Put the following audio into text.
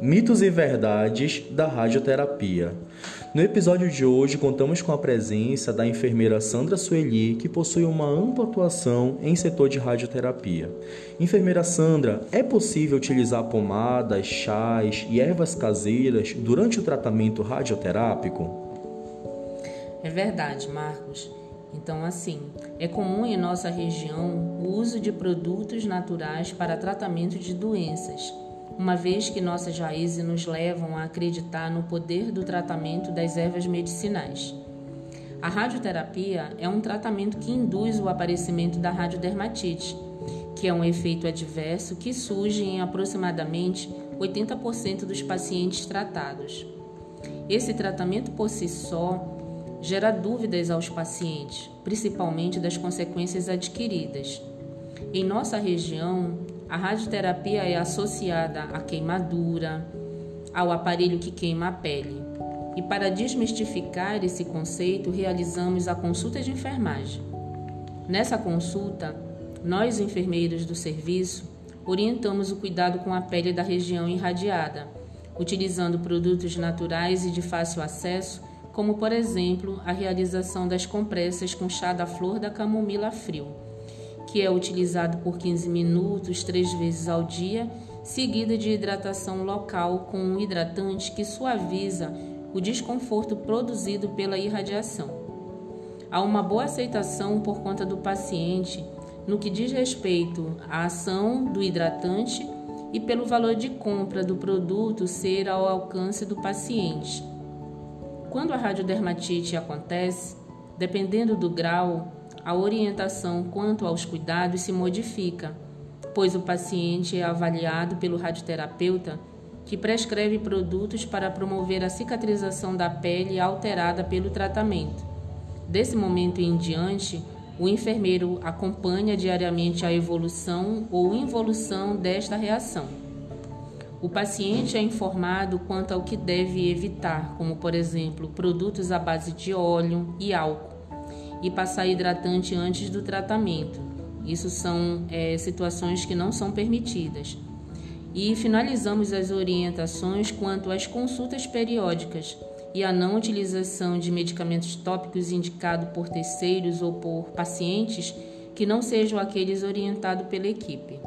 Mitos e verdades da radioterapia. No episódio de hoje, contamos com a presença da enfermeira Sandra Sueli, que possui uma ampla atuação em setor de radioterapia. Enfermeira Sandra, é possível utilizar pomadas, chás e ervas caseiras durante o tratamento radioterápico? É verdade, Marcos. Então, assim, é comum em nossa região o uso de produtos naturais para tratamento de doenças, uma vez que nossas raízes nos levam a acreditar no poder do tratamento das ervas medicinais. A radioterapia é um tratamento que induz o aparecimento da radiodermatite, que é um efeito adverso que surge em aproximadamente 80% dos pacientes tratados. Esse tratamento por si só gera dúvidas aos pacientes, principalmente das consequências adquiridas. Em nossa região, a radioterapia é associada à queimadura, ao aparelho que queima a pele. E para desmistificar esse conceito, realizamos a consulta de enfermagem. Nessa consulta, nós, enfermeiros do serviço, orientamos o cuidado com a pele da região irradiada, utilizando produtos naturais e de fácil acesso como por exemplo a realização das compressas com chá da flor da camomila frio, que é utilizado por 15 minutos três vezes ao dia, seguida de hidratação local com um hidratante que suaviza o desconforto produzido pela irradiação. Há uma boa aceitação por conta do paciente no que diz respeito à ação do hidratante e pelo valor de compra do produto ser ao alcance do paciente. Quando a radiodermatite acontece, dependendo do grau, a orientação quanto aos cuidados se modifica, pois o paciente é avaliado pelo radioterapeuta que prescreve produtos para promover a cicatrização da pele alterada pelo tratamento. Desse momento em diante, o enfermeiro acompanha diariamente a evolução ou involução desta reação. O paciente é informado quanto ao que deve evitar, como por exemplo, produtos à base de óleo e álcool, e passar hidratante antes do tratamento. Isso são é, situações que não são permitidas. E finalizamos as orientações quanto às consultas periódicas e a não utilização de medicamentos tópicos indicados por terceiros ou por pacientes que não sejam aqueles orientados pela equipe.